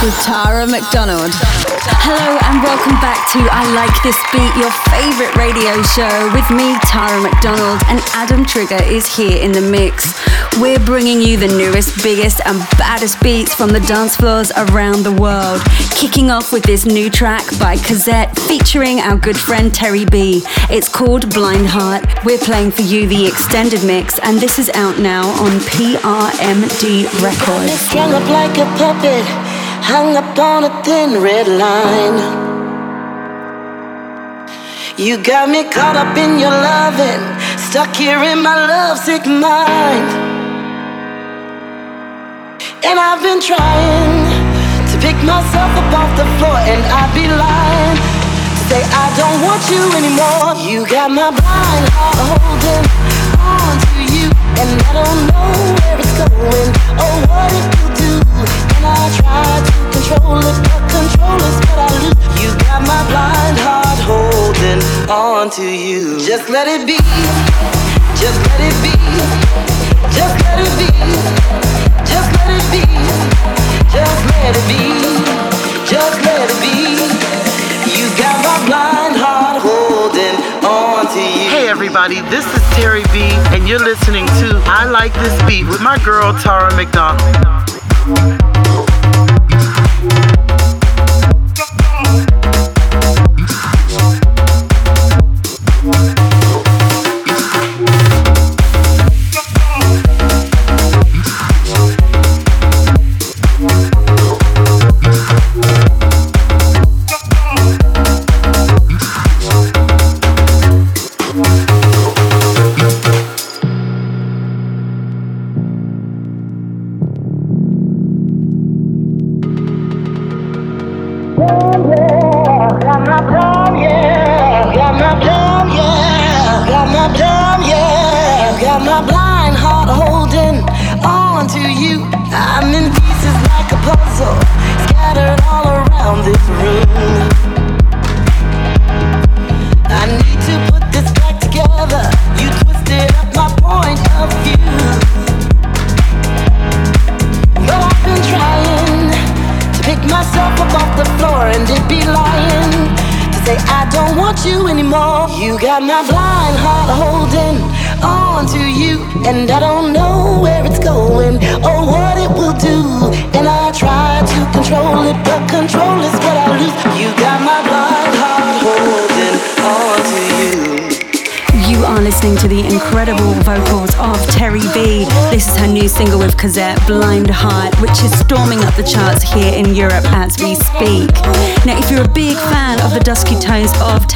With Tara McDonald. Hello and welcome back to I Like This Beat, your favorite radio show with me, Tara McDonald, and Adam Trigger is here in the mix. We're bringing you the newest, biggest, and baddest beats from the dance floors around the world. Kicking off with this new track by Cazzette featuring our good friend Terri B. It's called Blind Heart. We're playing for you the extended mix, and this is out now on PRMD Records. Like a puppet, hung up on a thin red line. You got me caught up in your loving, stuck here in my lovesick mind. And I've been trying to pick myself up off the floor, and I'd be lying to say I don't want you anymore. You got my blind heart holding on to you, and I don't know where it's going or what it will do. And I try control it, but is what I lose. You got my blind heart holding on to you. Just let it be. Just let it be. Just let it be. Just let it be. Just let it be. Just let it be. You got my blind heart holding on to you. Hey everybody, this is Terri B, and you're listening to I Like This Beat with my girl Tara McDonald. Thank you.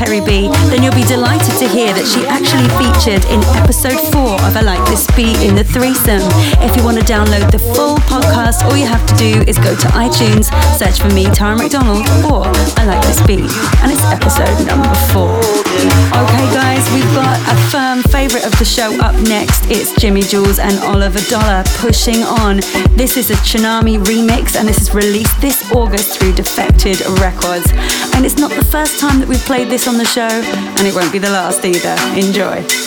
Terri B, then you'll be delighted to hear that she actually featured in episode 4 I Like This Beat in the threesome. If you want to download the full podcast, all you have to do is go to iTunes, search for me, Tara McDonald, or I Like This Beat, and it's episode number 4. Okay, guys, we've got a firm favorite of the show up next. It's Jimi Jules and Oliver Dollar pushing on. This is a Tsunami remix and this is released this August through Defected Records. And it's not the first time that we've played this on the show, and it won't be the last either. Enjoy.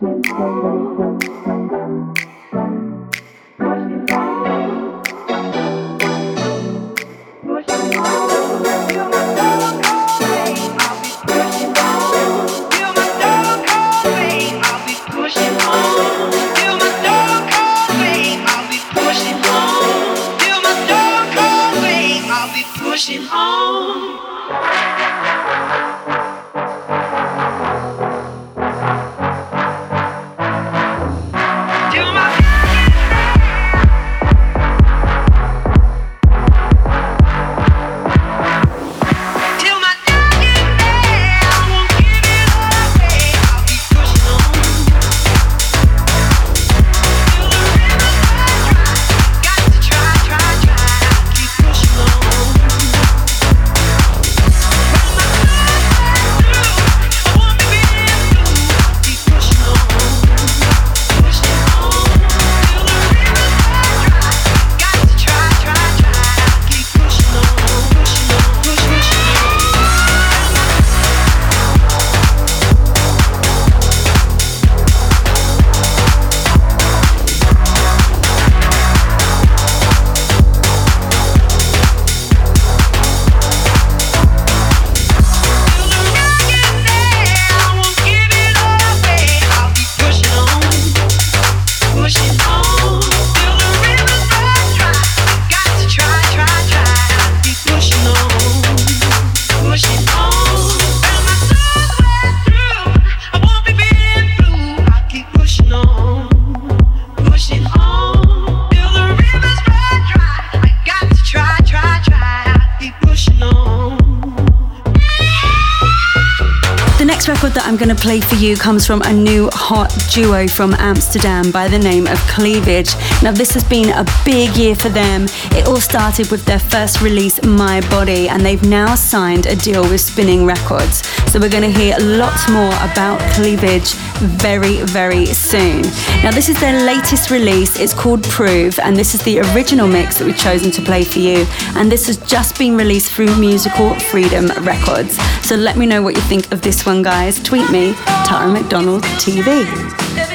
Thank you. Going to play for you comes from a new hot duo from Amsterdam by the name of Cleavage. Now, this has been a big year for them. It all started with their first release, My Body, and they've now signed a deal with Spinning Records. So, we're going to hear lots more about Cleavage very, very soon. Now, this is their latest release. It's called Prove, and this is the original mix that we've chosen to play for you. And this has just been released through Musical Freedom Records. So, let me know what you think of this one, guys. Tweet me, Tara McDonald TV.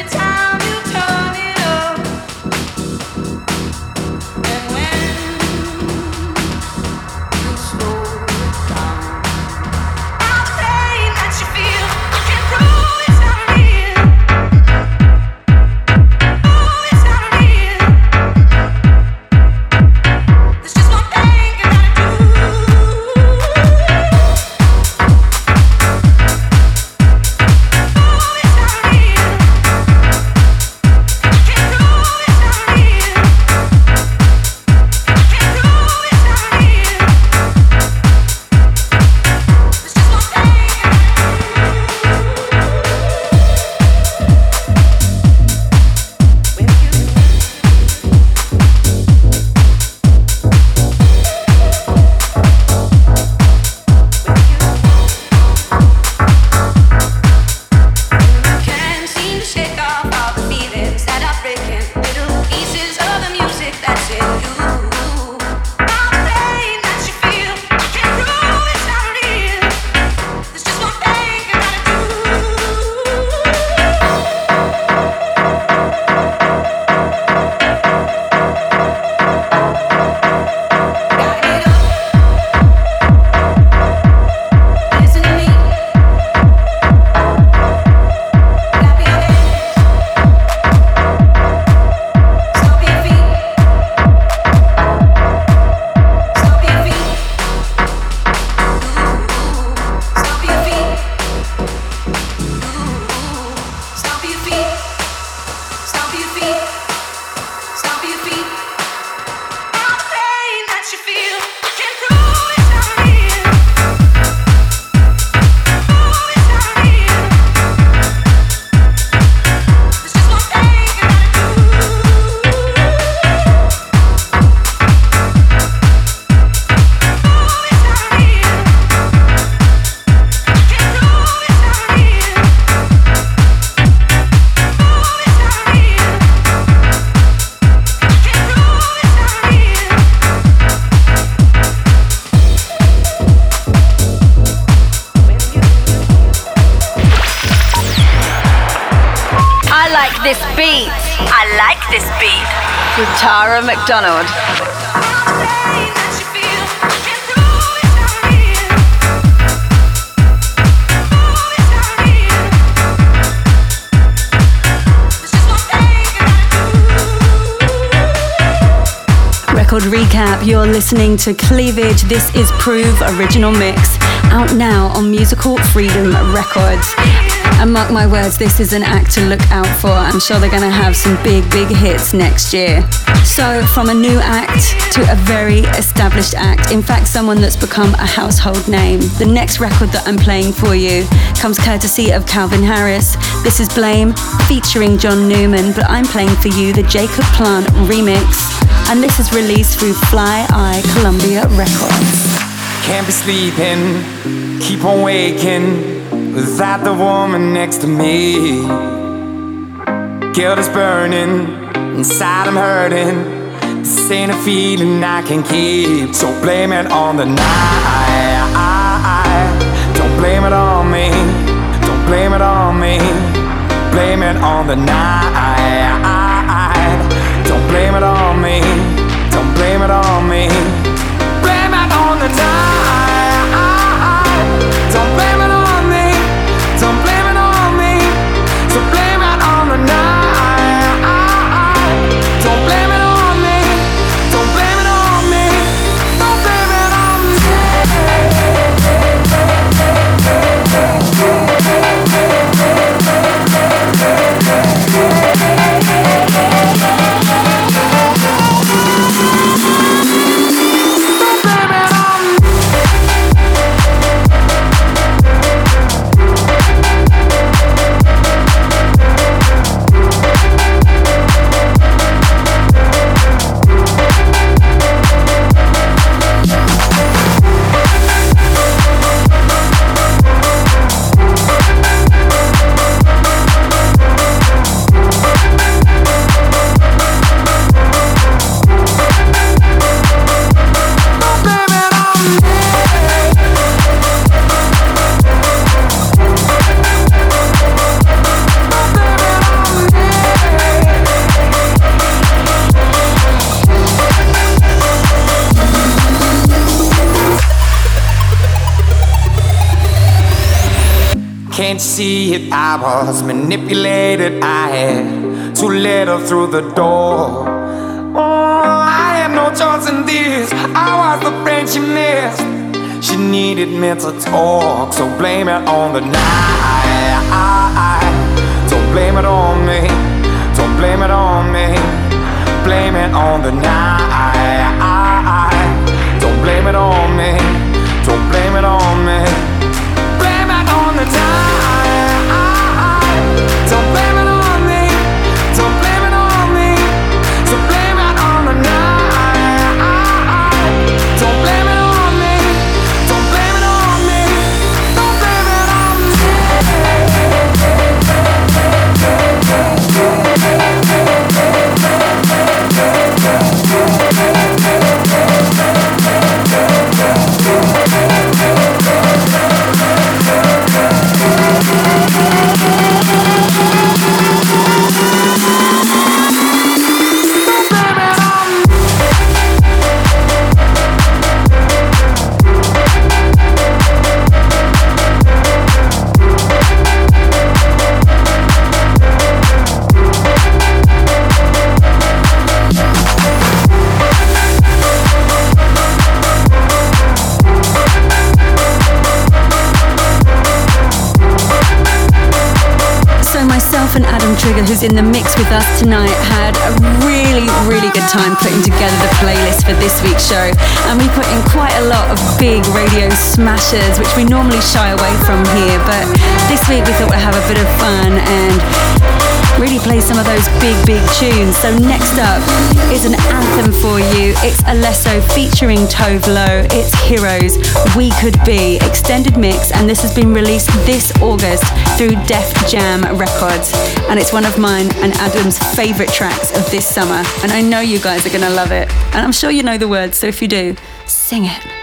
Listening to Cleavage. This is Prove Original Mix, out now on Musical Freedom Records. And mark my words, this is an act to look out for. I'm sure they're going to have some big, big hits next year. So, from a new act to a very established act, in fact, someone that's become a household name. The next record that I'm playing for you comes courtesy of Calvin Harris. This is Blame featuring John Newman, but I'm playing for you the Jacob Plant remix. And this is released through Fly Eye Columbia Records. Can't be sleeping, keep on waking without the woman next to me. Guilt is burning, inside I'm hurting. This ain't a feeling I can keep, so blame it on the night. Don't blame it on me, don't blame it on me. Blame it on the night. Don't blame it on me. Blame it on the night. Don't blame Can't see it? I was manipulated. I had to let her through the door. Oh, I had no choice in this. I was the friend she missed. She needed me to talk, so blame it on the night. Don't blame it on me. Don't blame it on me. Blame it on the night. Don't blame it on me. Don't blame it on me. It on the night. Don't Trigger, who's in the mix with us tonight, had a really, really good time putting together the playlist for this week's show. And we put in quite a lot of big radio smashers, which we normally shy away from here. But this week we thought we'd have a bit of fun and really play some of those big, big tunes. So next up is an anthem for you. It's Alesso featuring Tove Lo. It's Heroes, We Could Be, extended mix, and this has been released this August through Def Jam Records. And it's one of mine and Adam's favorite tracks of this summer. And I know you guys are gonna love it. And I'm sure you know the words, so if you do, sing it.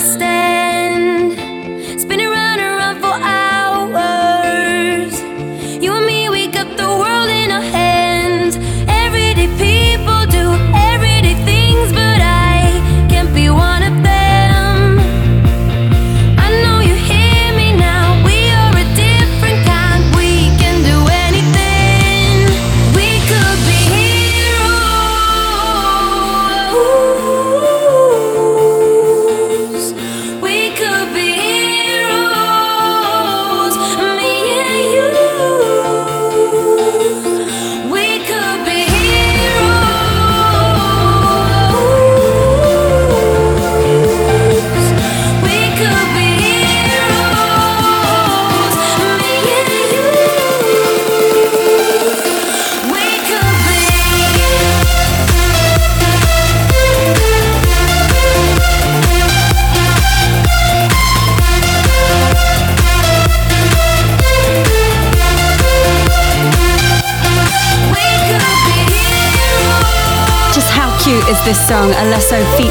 This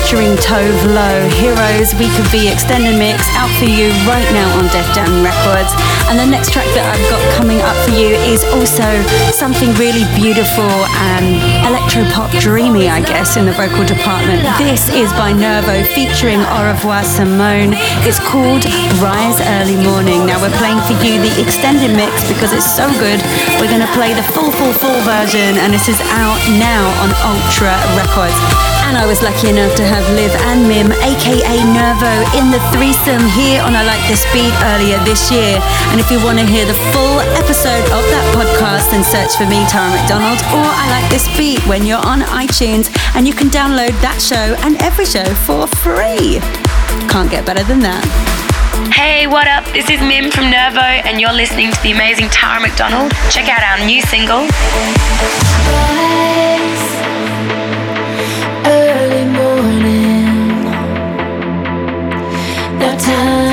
featuring Tove Lo. Heroes, We Could Be Extended Mix, out for you right now on Def Jam Records. And the next track that I've got coming up for you is also something really beautiful and electro-pop dreamy, I guess, in the vocal department. This is by Nervo featuring Au revoir Simone. It's called Rise Early Morning. Now we're playing for you the extended mix because it's so good. We're going to play the full, full, full version, and this is out now on Ultra Records. And I was lucky enough to have Liv and Mim, aka Nervo, in the threesome here on I Like This Beat earlier this year. And if you want to hear the full episode of that podcast, then search for me, Tara McDonald, or I Like This Beat when you're on iTunes. And you can download that show and every show for free. Can't get better than that. Hey, what up? This is Mim from Nervo, and you're listening to the amazing Tara McDonald. Check out our new single. Time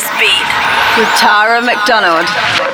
this beat. With Tara McDonald.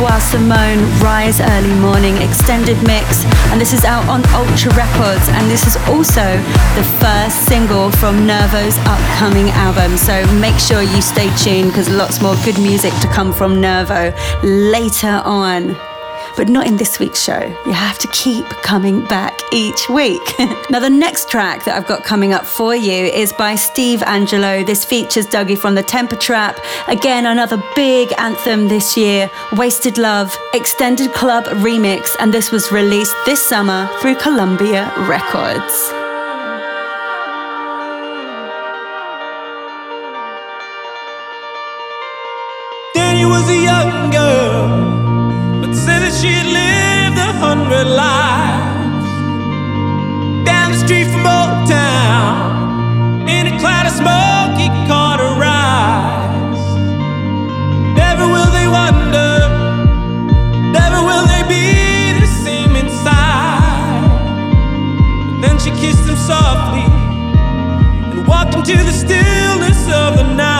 Featuring Simone, Rise Early Morning extended mix. And this is out on Ultra Records. And this is also the first single from Nervo's upcoming album. So make sure you stay tuned because lots more good music to come from Nervo later on but not in this week's show. You have to keep coming back each week. now, the next track that I've got coming up for you is by Steve Angello. This features Dougie from the Temper Trap. Again, another big anthem this year Wasted Love, Extended Club Remix, and this was released this summer through Columbia Records. Danny was a young girl She'd lived a hundred lives down the street from Old Town in a cloud of smoke. He caught her eyes. Never will they wonder, never will they be the same inside. Then she kissed him softly and walked into the stillness of the night.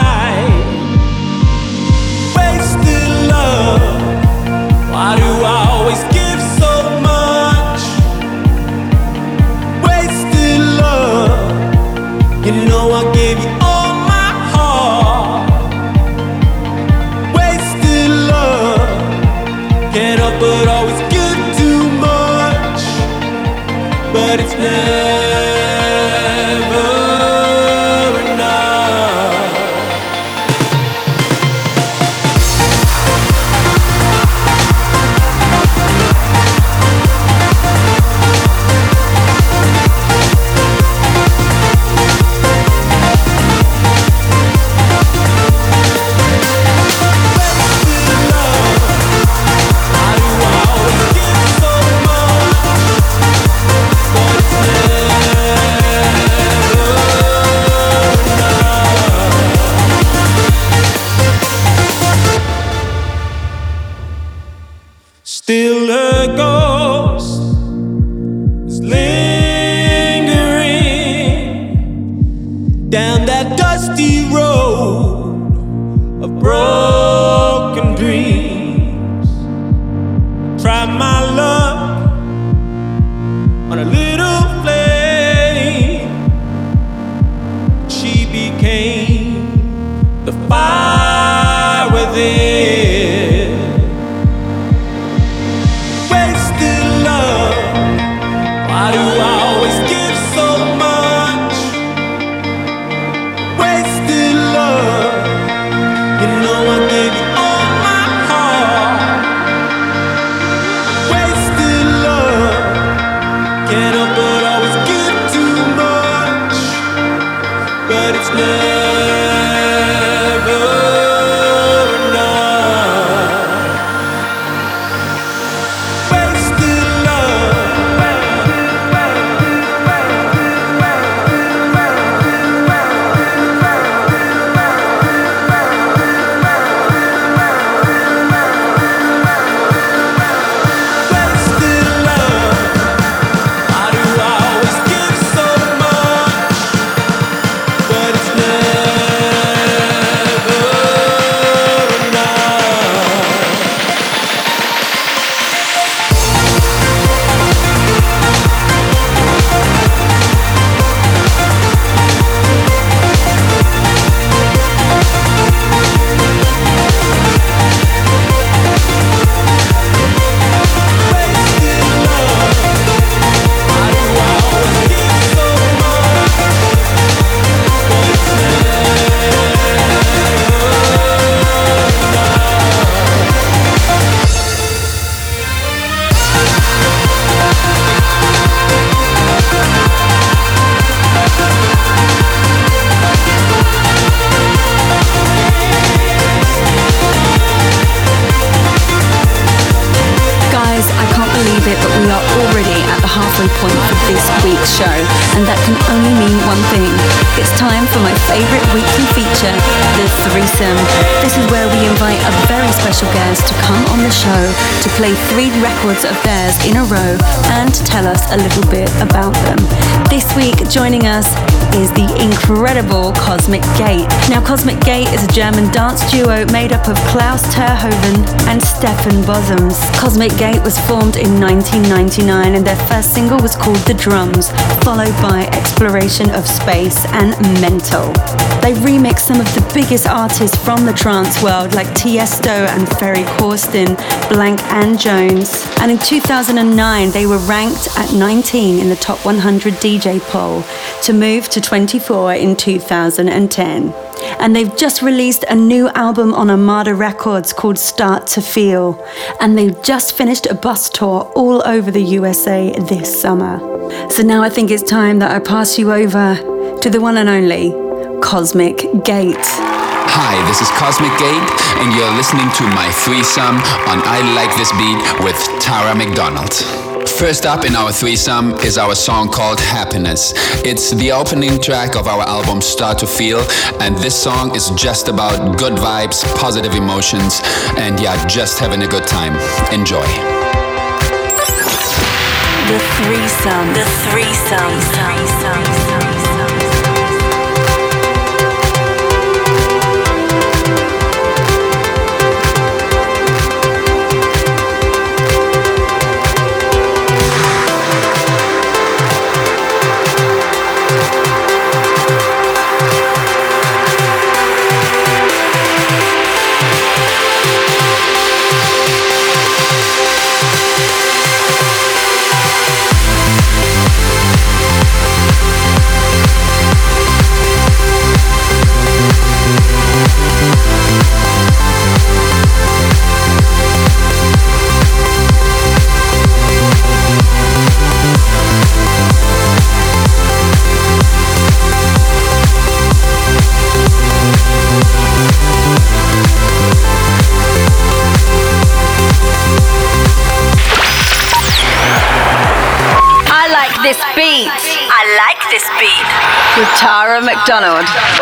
Records of theirs in a row and tell us a little bit about them. This week, joining us is the incredible Cosmic Gate. Now, Cosmic Gate is a German dance duo made up of Claus Terhoeven and Stefan Bossems. Cosmic Gate was formed in 1999 and their first single was called The Drums, followed by Exploration of Space and Mental. They remix some of the biggest artists from the trance world like Tiesto and Ferry Corsten, Blank and Jones. And in 2009, they were ranked at 19 in the top 100 DJ poll to move to 24 in 2010. And they've just released a new album on Armada Records called Start to Feel. And they've just finished a bus tour all over the USA this summer. So now I think it's time that I pass you over to the one and only Cosmic Gate. Hi, this is Cosmic Gate, and you're listening to my threesome on I Like This Beat with Tara McDonald. First up in our threesome is our song called Happiness. It's the opening track of our album Start to Feel, and this song is just about good vibes, positive emotions, and yeah, just having a good time. Enjoy. The threesome. The threesome. The threesome. With Tara McDonald.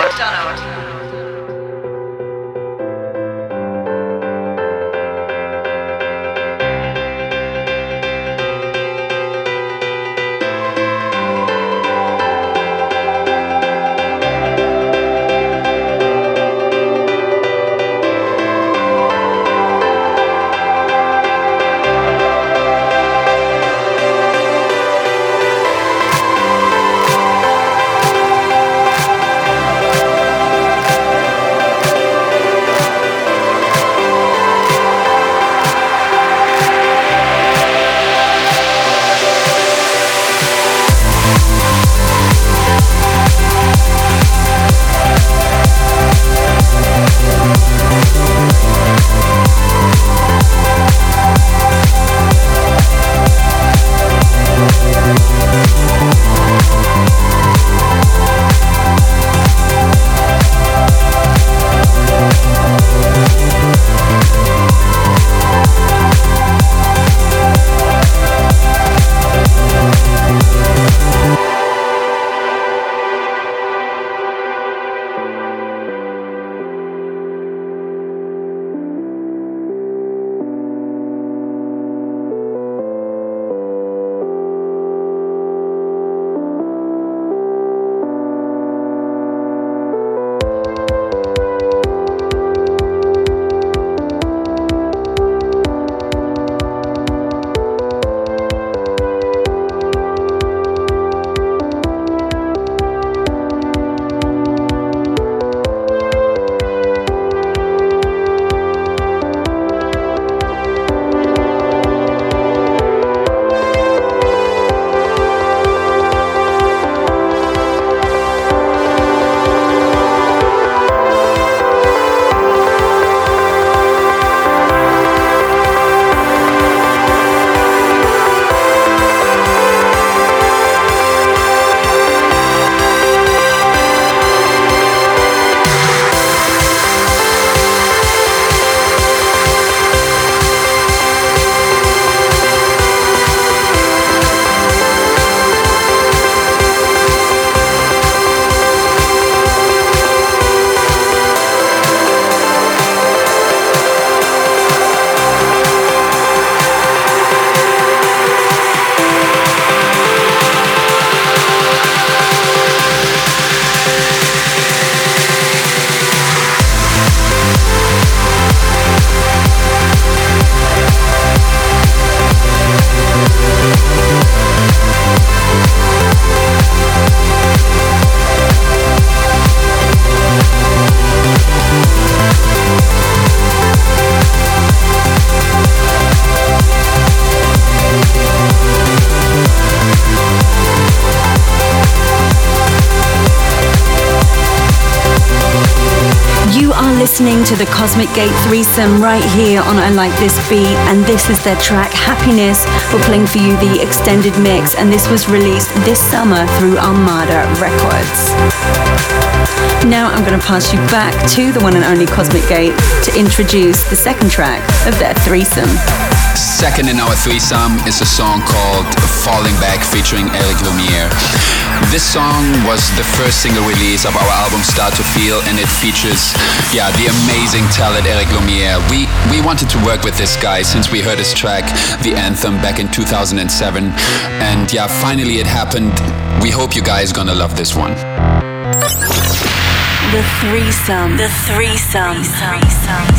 To the Cosmic Gate threesome right here on I Like This Beat, and this is their track Happiness. We're playing for you the extended mix, and this was released this summer through Armada Records. Now I'm going to pass you back to the one and only Cosmic Gate to introduce the second track of their threesome. Second in our threesome is a song called Falling Back featuring Eric Lumiere. This song was the first single release of our album Start to Feel and it features yeah, the amazing talent Eric Lumiere. We we wanted to work with this guy since we heard his track The Anthem back in 2007 and yeah, finally it happened. We hope you guys gonna love this one. The threesome. The threesome. The threesome.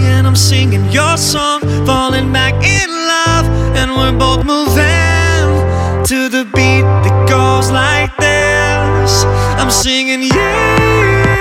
And I'm singing your song. Falling back in love, and we're both moving to the beat that goes like this. I'm singing, yeah.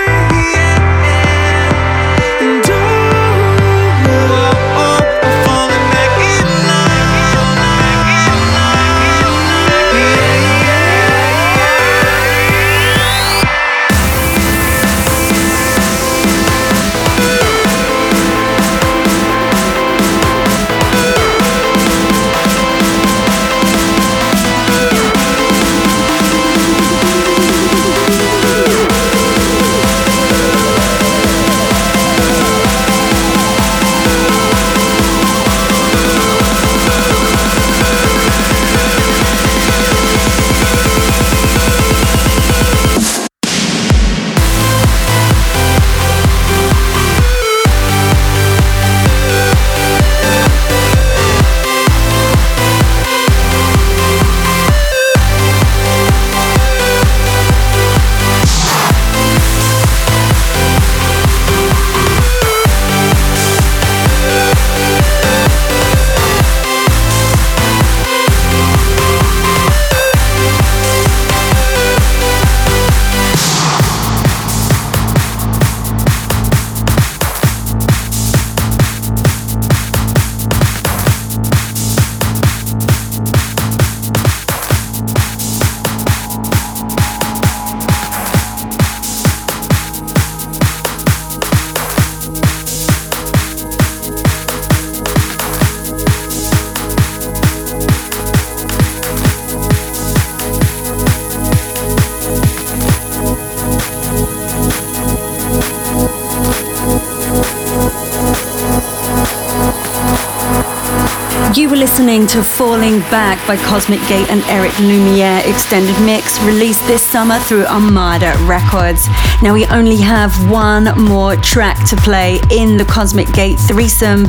You were listening to Falling Back by Cosmic Gate and Eric Lumiere extended mix released this summer through Armada Records. Now we only have one more track to play in the Cosmic Gate threesome,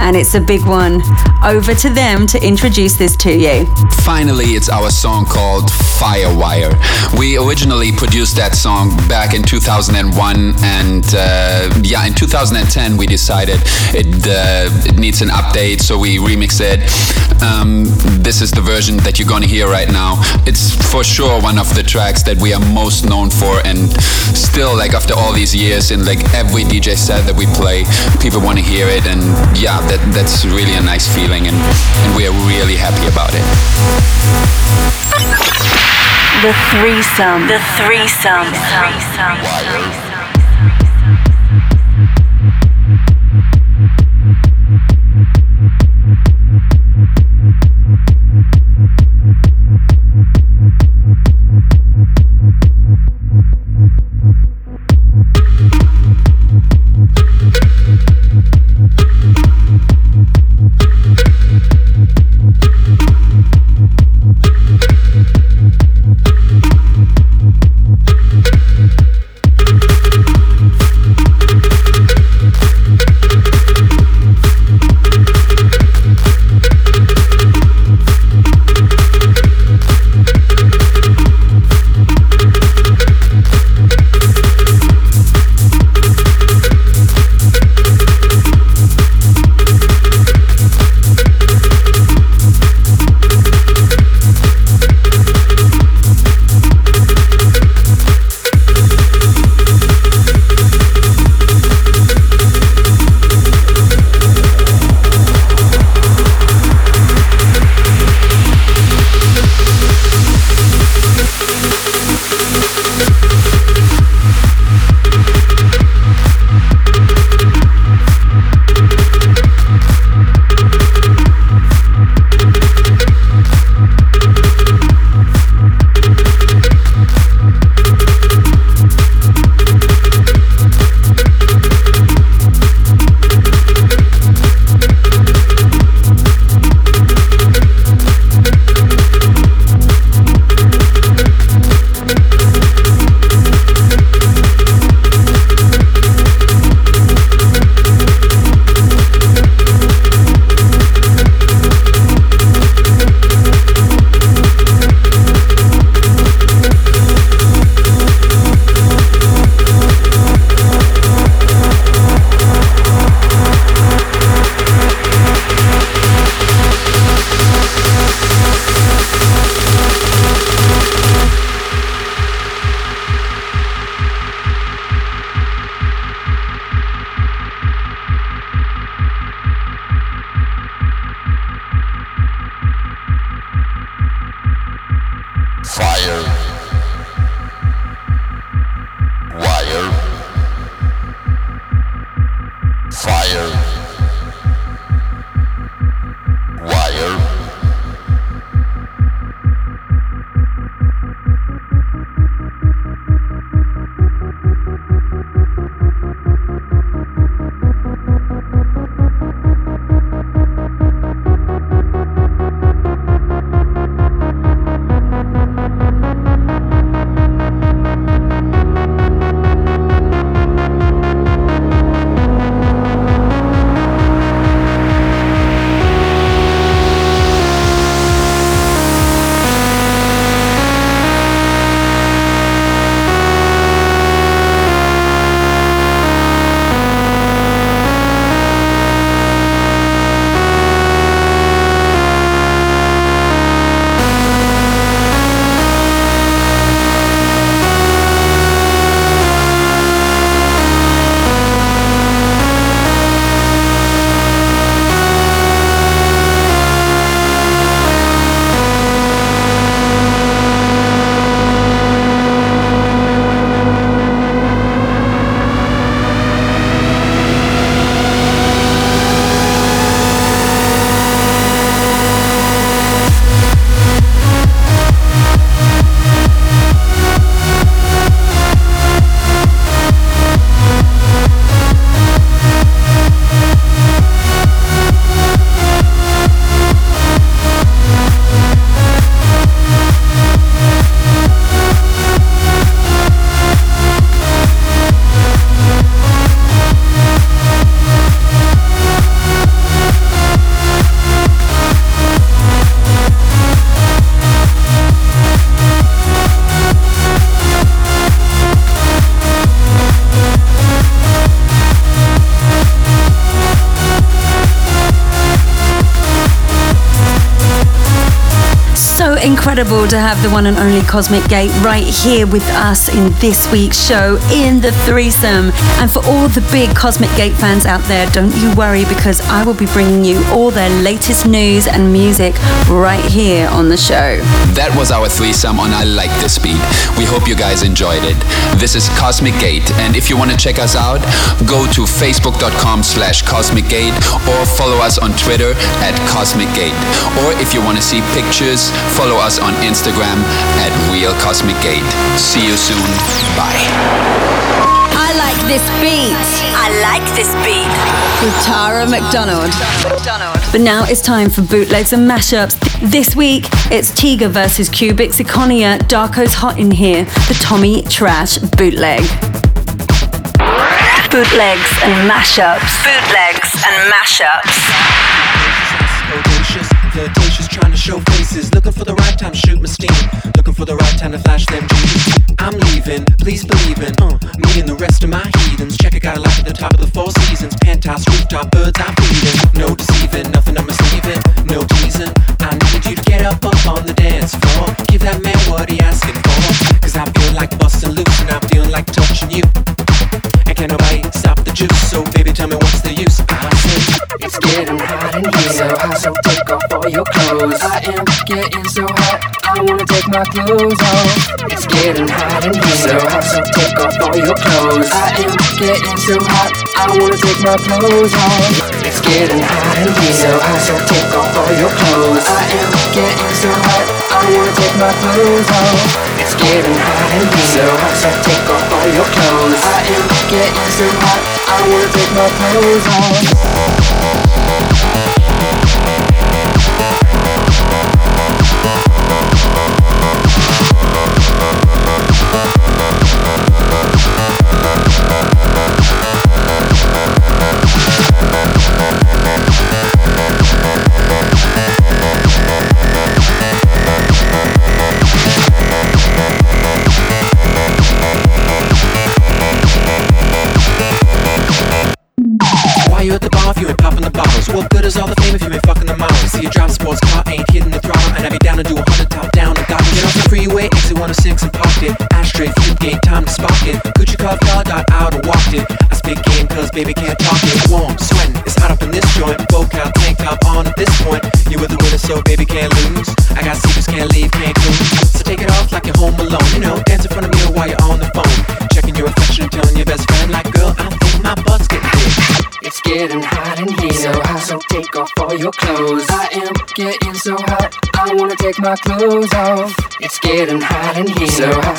and it's a big one. Over to them to introduce this to you. Finally, it's our song called Firewire. We originally produced that song back in 2001, and uh, yeah, in 2010 we decided it uh, it needs an update, so we remixed it. Um, this is the version that you're gonna hear right now. It's for sure one of the tracks that we are most known for, and still, like after all these years, in like every DJ set that we play, people want to hear it, and yeah, that that's really a nice feeling, and, and we are really happy about it. The threesome. The threesome. threesome. Thank incredible to have the one and only Cosmic Gate right here with us in this week's show in the threesome. And for all the big Cosmic Gate fans out there, don't you worry because I will be bringing you all their latest news and music right here on the show. That was our threesome on I Like This Beat. We hope you guys enjoyed it. This is Cosmic Gate, and if you want to check us out, go to facebook.com slash Cosmic Gate or follow us on Twitter at Cosmic Gate. Or if you want to see pictures, follow us on Instagram at Real Cosmic Gate. See you soon. Bye. I like this beat. I like this beat. With Tara McDonald. But now it's time for bootlegs and mashups. This week, it's Tiga versus Cubic Zirconia. Darko's hot in here. The Tommy Trash bootleg. Bootlegs and mashups. Bootlegs and mashups flirtatious, trying to show faces. Looking for the right time to shoot my steam. Looking for the right time to flash them jeans. I'm leaving, please believe in uh, me and the rest of my heathens. Check it, got a life at the top of the four seasons. Penthouse, rooftop, birds, I'm feeding. No deceiving, nothing I'm receiving. No teasing. I need you to get up, up on the dance floor. Give that man what he asking for. Cause I feel like busting loose and I'm feeling like touching you. And can't nobody stop juice. So baby, tell me what's the use? I said, it's getting hot in here. So hot, so take off all your clothes. I am getting so hot, I wanna take my clothes off. It's getting hot in here. So hot, so take off all your clothes. I am getting so hot, I wanna take my clothes off. It's getting hot in here. So hot, so take off all your clothes. I am getting so hot, I wanna take my clothes off. It's getting hot in here. So hot, so take off all your clothes. I am getting so hot, I wanna take my clothes off.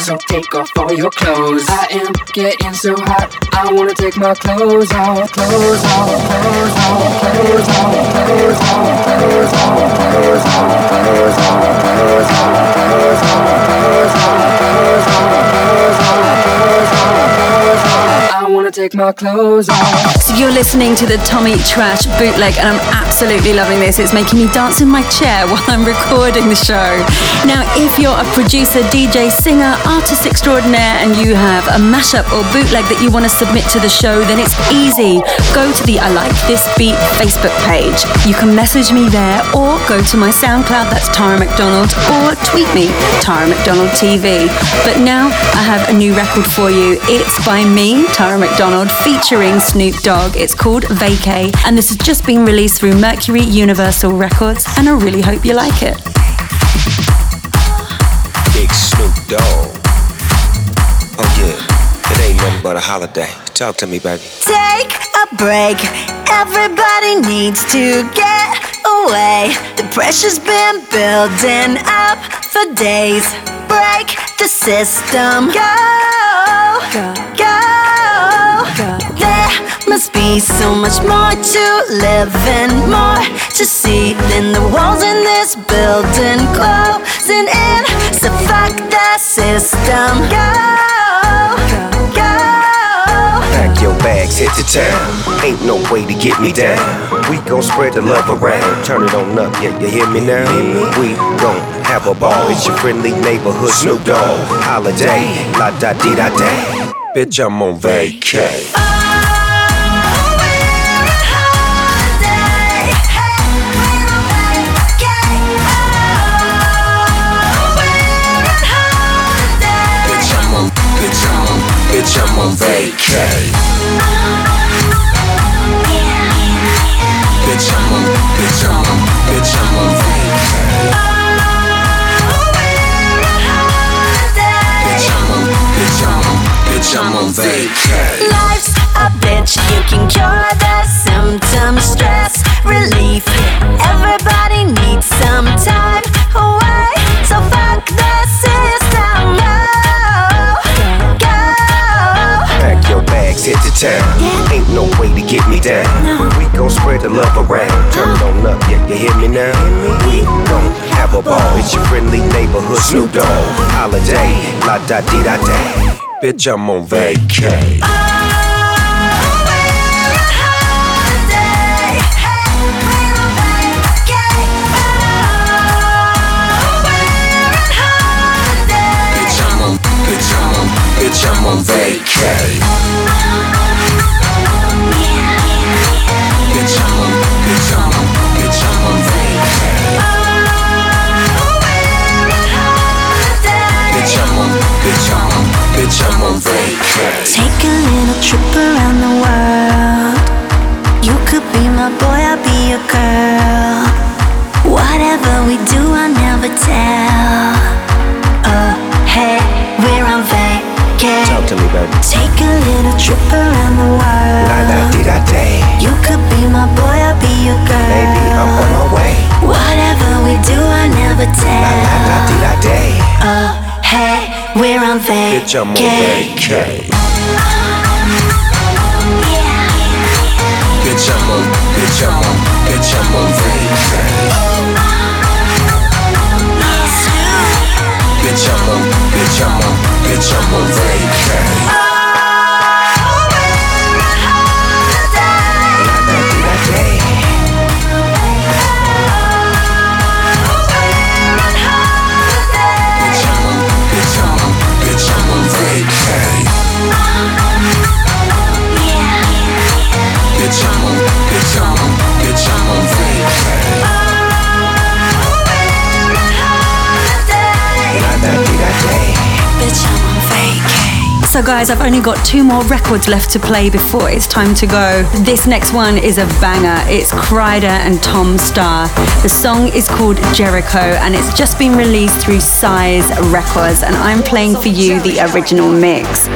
So take off all your clothes. I am getting so hot, I wanna take my clothes off, clothes off, clothes off, clothes off, clothes off, clothes off, clothes off, clothes off, clothes off, clothes off, clothes off, clothes off, clothes off, clothes off. I wanna take my clothes off. So you're listening to the Tommy Trash bootleg, and I'm absolutely loving this. It's making me dance in my chair while I'm recording the show. Now, if you're a producer, DJ, singer, artist extraordinaire, and you have a mashup or bootleg that you want to submit to the show, then it's easy. Go to the I Like This Beat Facebook page. You can message me there, or go to my SoundCloud, that's Tara McDonald, or tweet me, Tara McDonald TV. But now I have a new record for you. It's by me, Tara McDonald, featuring Snoop Dogg. It's called Vacay, and this has just been released through Mercury Universal Records, and I really hope you like it. Big Snoop Dogg. Oh yeah, it ain't nothing but a holiday. Talk to me, baby. Take a break. Everybody needs to get away. The pressure's been building up for days. Break the system. Go, go, must be so much more to live and more to see than the walls in this building closing in. So fuck the system. Go, go. Pack your bags, hit the town. Ain't no way to get me down. We gon' spread the love around. Turn it on up, yeah, you hear me now? We gon' have a ball. It's your friendly neighborhood Snoop Dogg. Holiday, la da di da da. Bitch, I'm on vacay. Bitch, I'm on vacay. Bitch, I'm on, bitch, I'm on, bitch, I'm on vacay. Bitch, I'm on, bitch, I'm on, bitch, I'm on vacay. Life's a bitch, you can cure the symptoms, stress relief. Everybody needs some time away, so fuck the system. Bags, hit the town. Ain't no way to get me down. We gon' spread the love around. Turn it on up, yeah, you hear me now? We gon' have a ball. It's your friendly neighborhood Snoop Dogg. Holiday, la da di da da. Bitch, I'm on vacay. Trip around the world. La da di da da. You could be my boy, I'll be your girl. Baby, I'm on my way. Whatever we do, I never tell. La da di da da. Oh, hey, we're on vacay. Bitch, I'm on vacay. Bitch, I'm on, bitch, I'm on, bitch, I'm on vacay. Bitch, I'm on, bitch, I'm on, bitch, I'm on vacay. So, guys, I've only got two more records left to play before it's time to go. This next one is a banger. It's Kryder and Tom Staar. The song is called Jericho and it's just been released through Size Records, and I'm playing for you the original mix.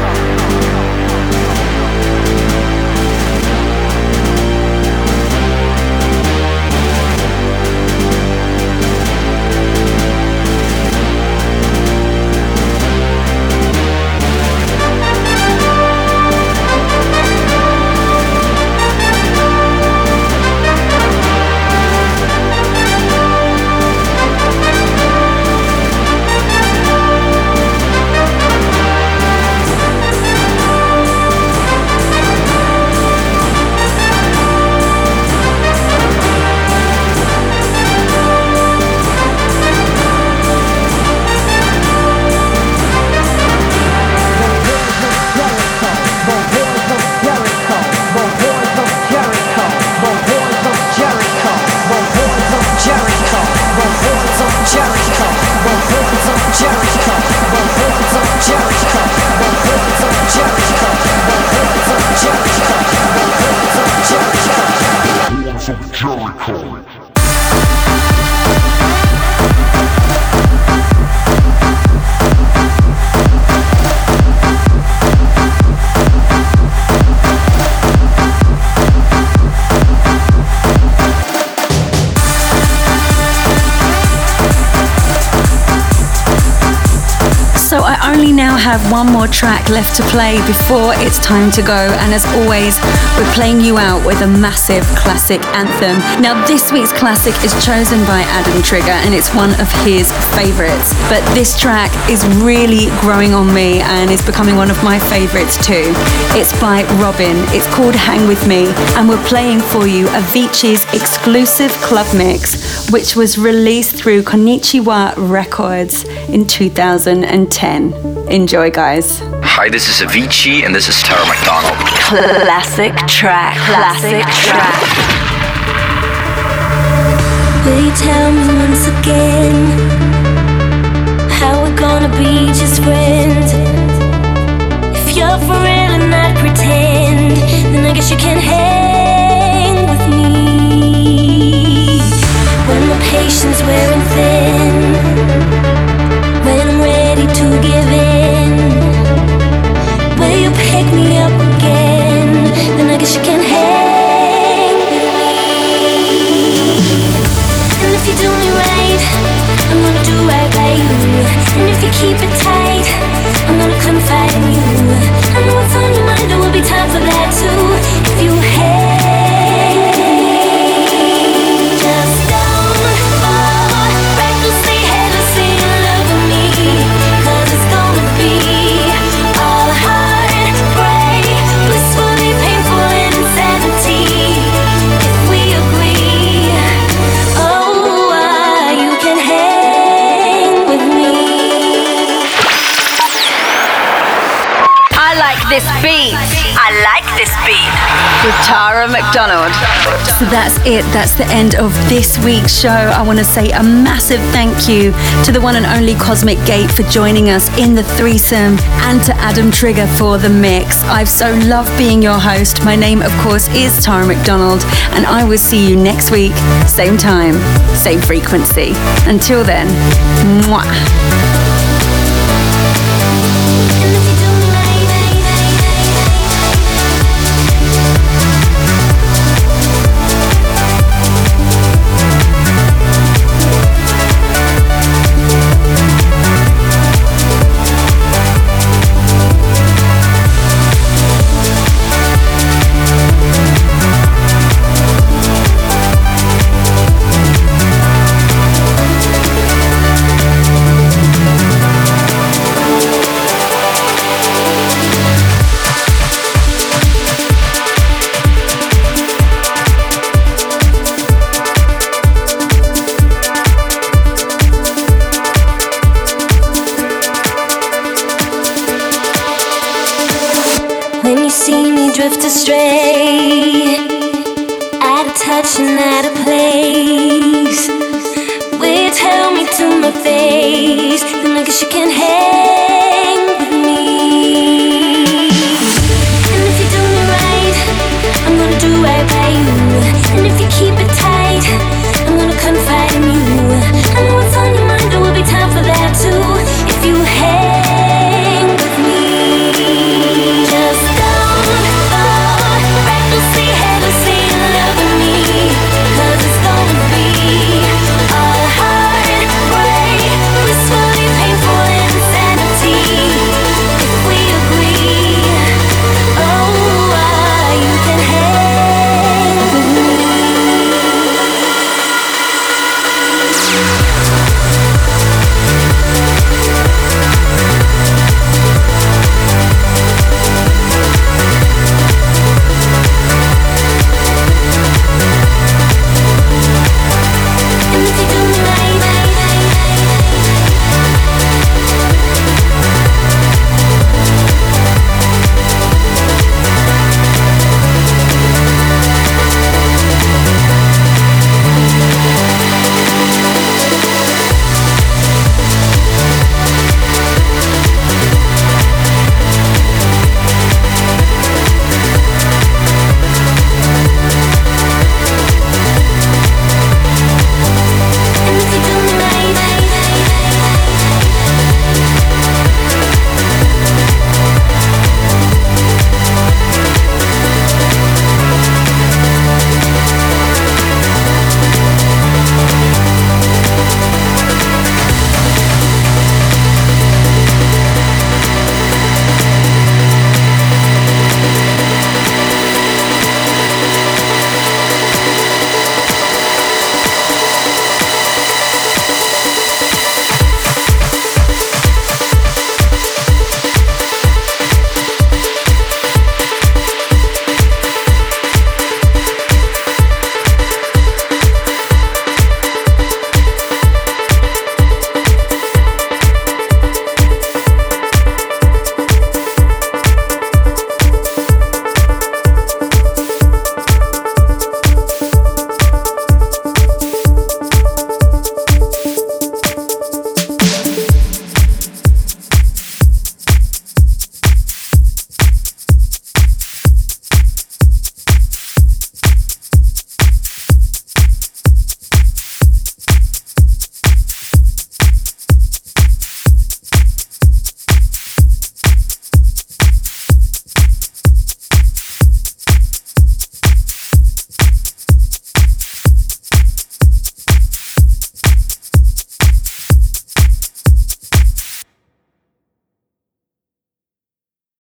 Left to play before it's time to go. And as always, we're playing you out with a massive classic anthem. Now, this week's classic is chosen by Adam Trigger and it's one of his favorites. But this track is really growing on me and is becoming one of my favorites too. It's by Robyn. It's called Hang With Me. And we're playing for you Avicii's exclusive club mix, which was released through Konichiwa Records in 2010. Enjoy, guys. Hi, this is Avicii, and this is Tara McDonald. Classic track. Classic track. Will you tell me once again how we're gonna be just friends? If you're for real and not pretend, then I guess you can hang with me. When my patience wearing thin tight, I'm gonna confide in you. When you keep it tight I know what's on your mind, there will be time for that too. This beat. I like this beat. With Tara McDonald. So that's it. That's the end of this week's show. I want to say a massive thank you to the one and only Cosmic Gate for joining us in the threesome and to Adam Trigger for the mix. I've so loved being your host. My name, of course, is Tara McDonald, and I will see you next week, same time, same frequency. Until then, mwah.